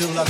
do like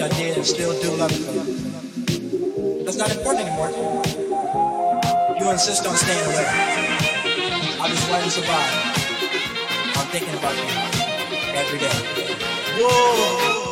I did and still do love you. That's not important anymore. You insist on staying away. I just want to survive. I'm thinking about you every day. Whoa!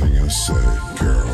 Love, love.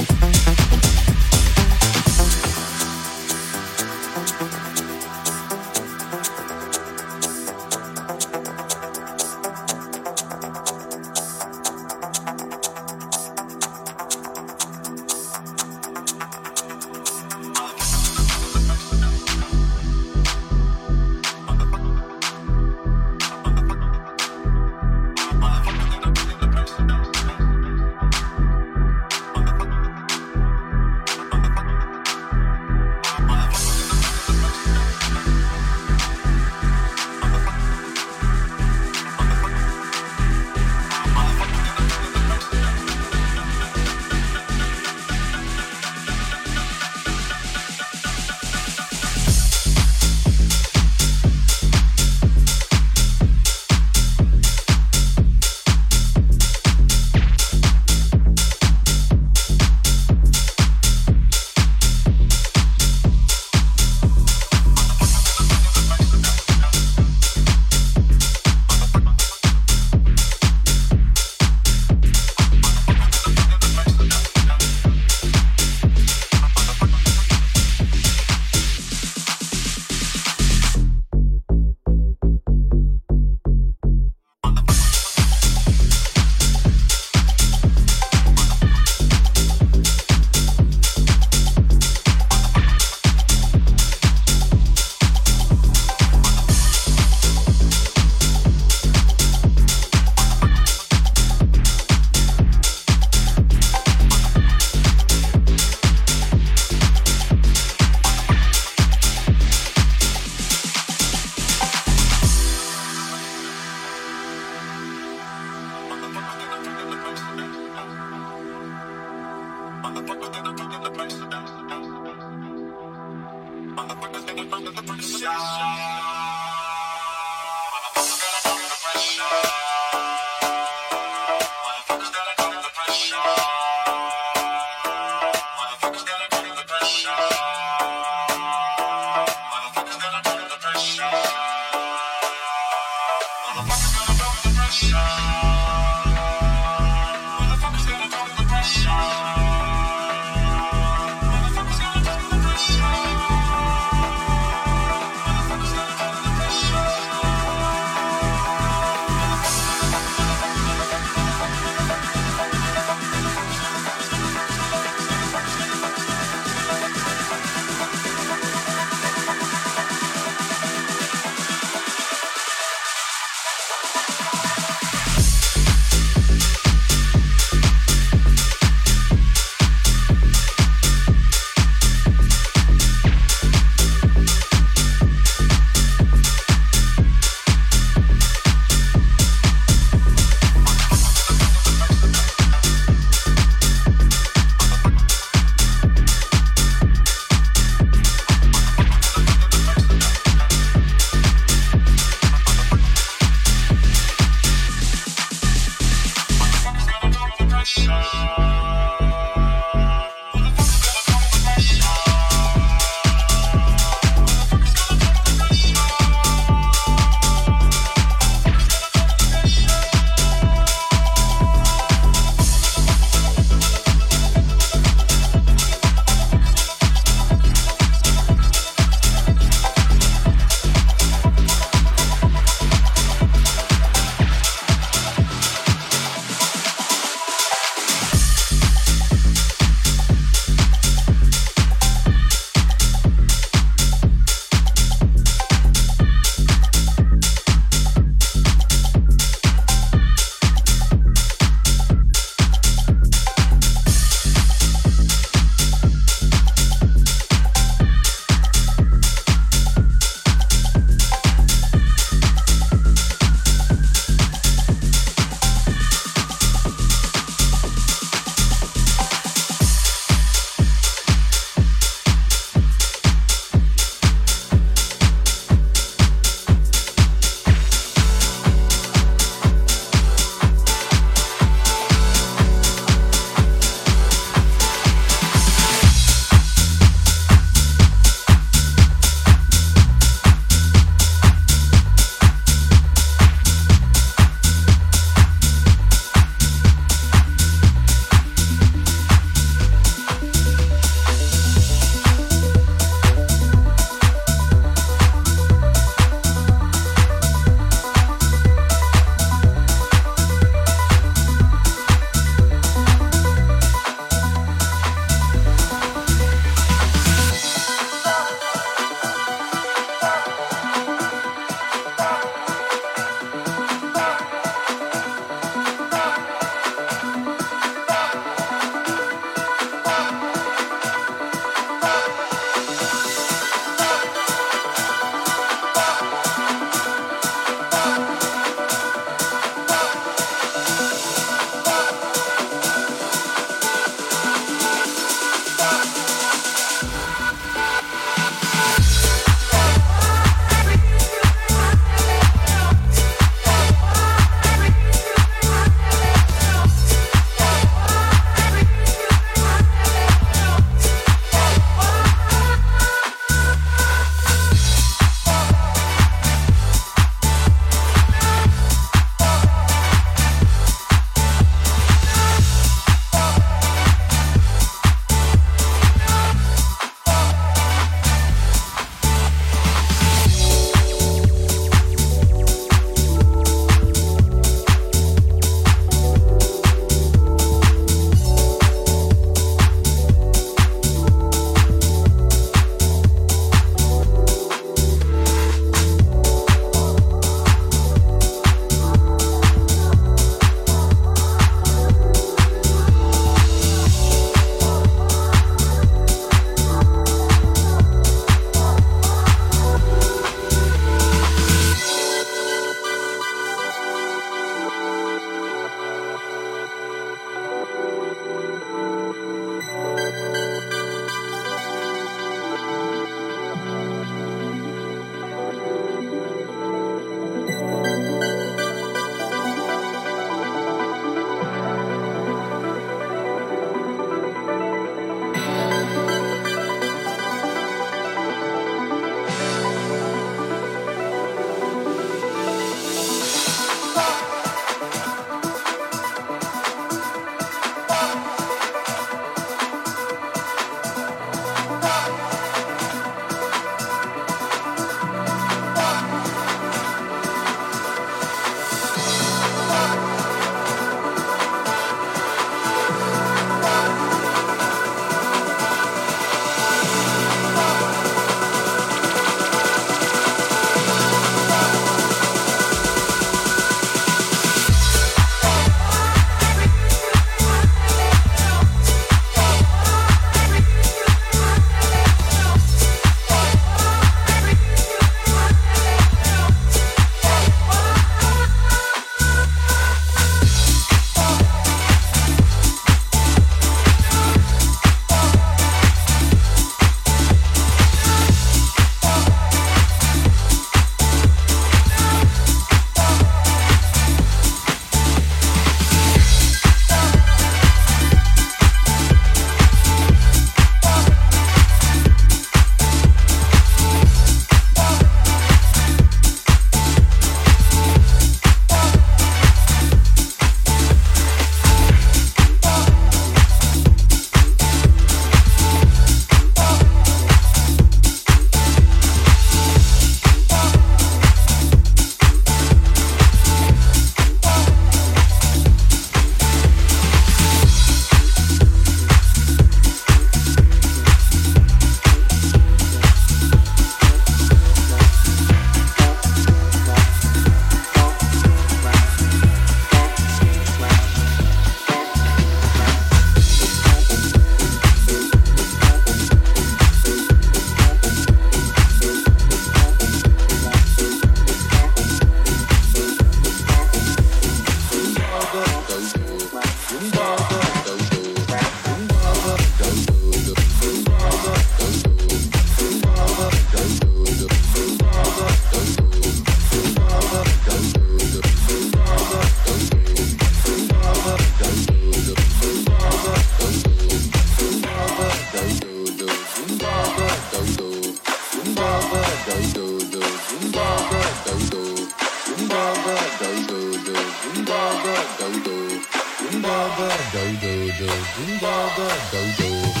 Show me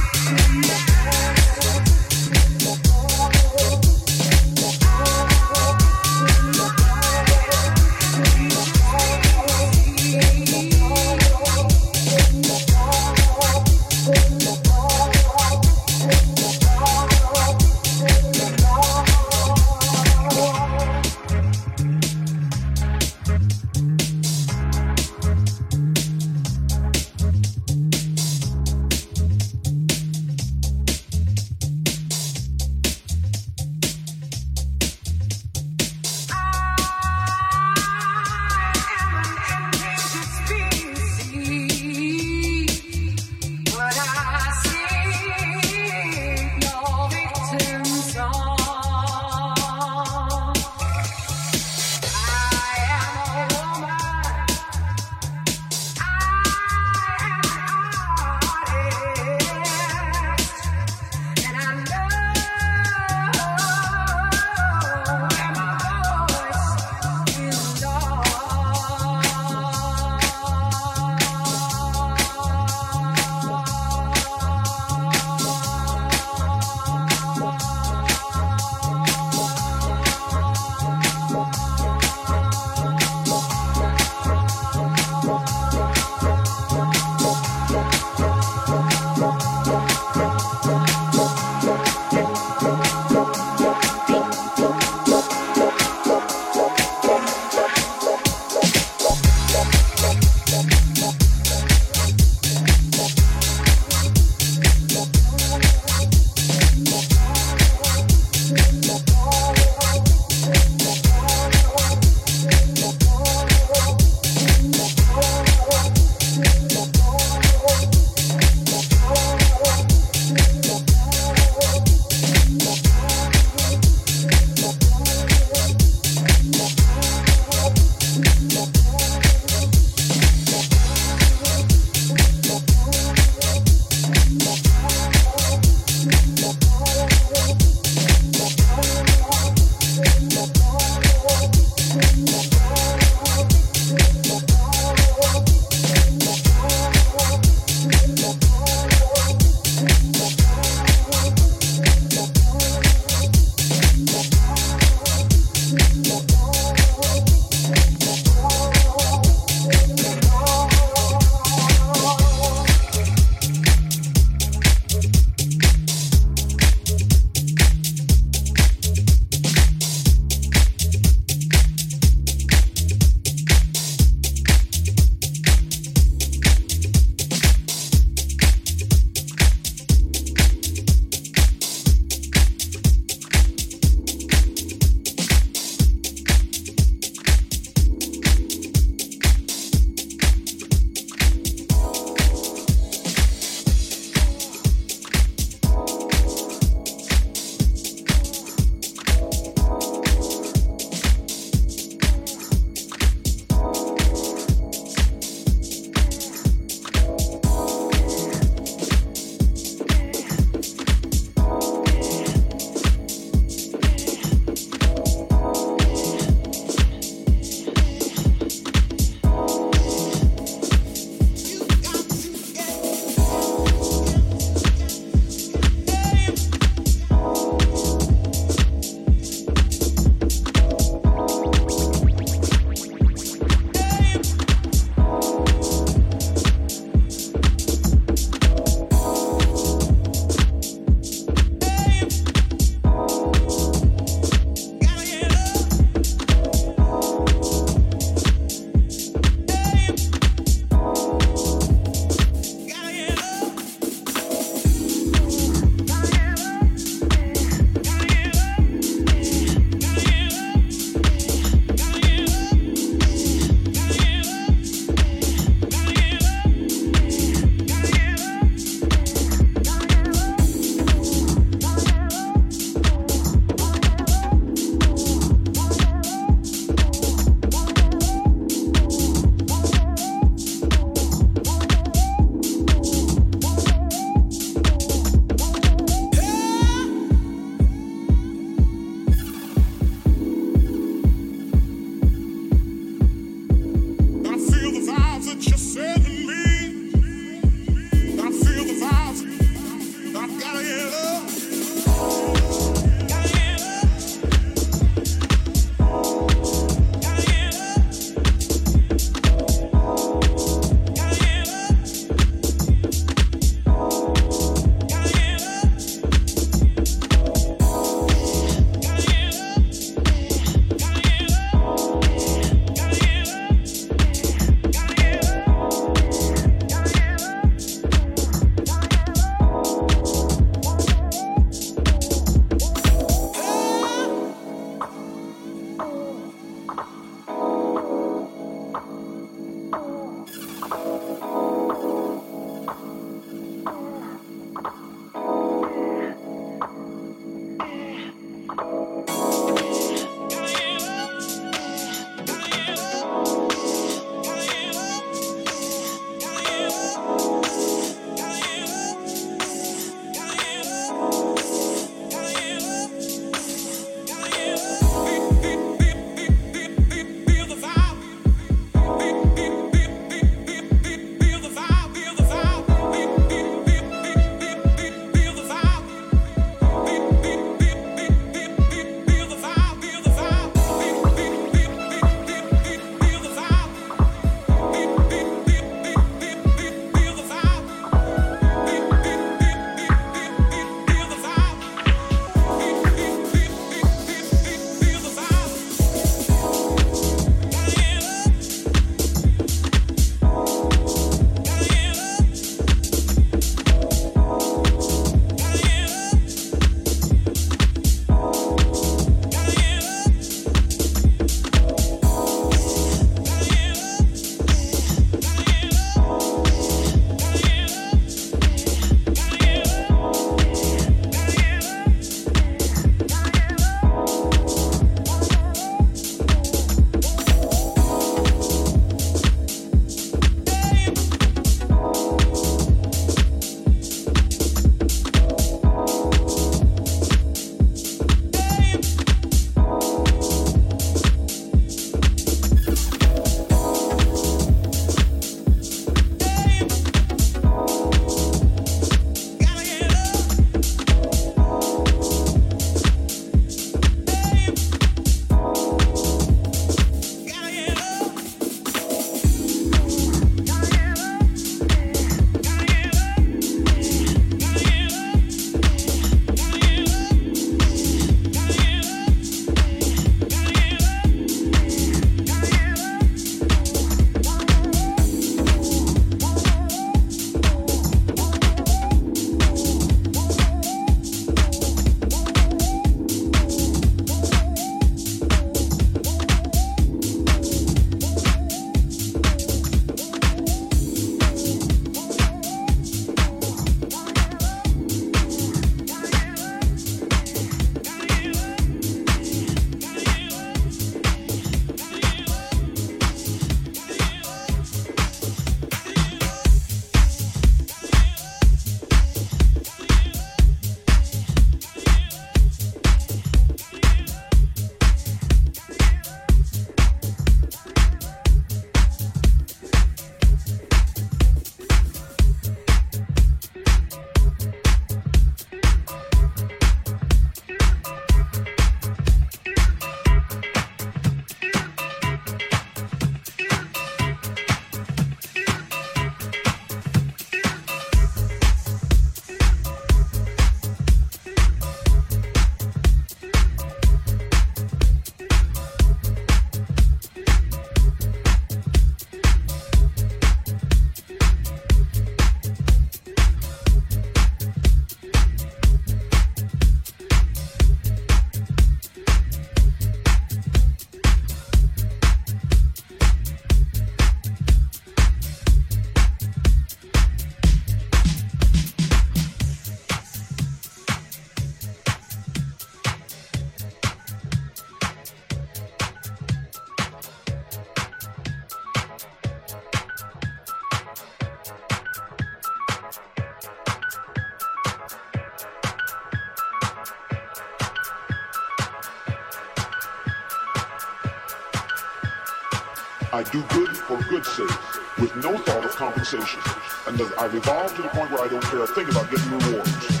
Do good for good's sake, with no thought of compensation. And I've evolved to the point where I don't care a thing about getting rewards.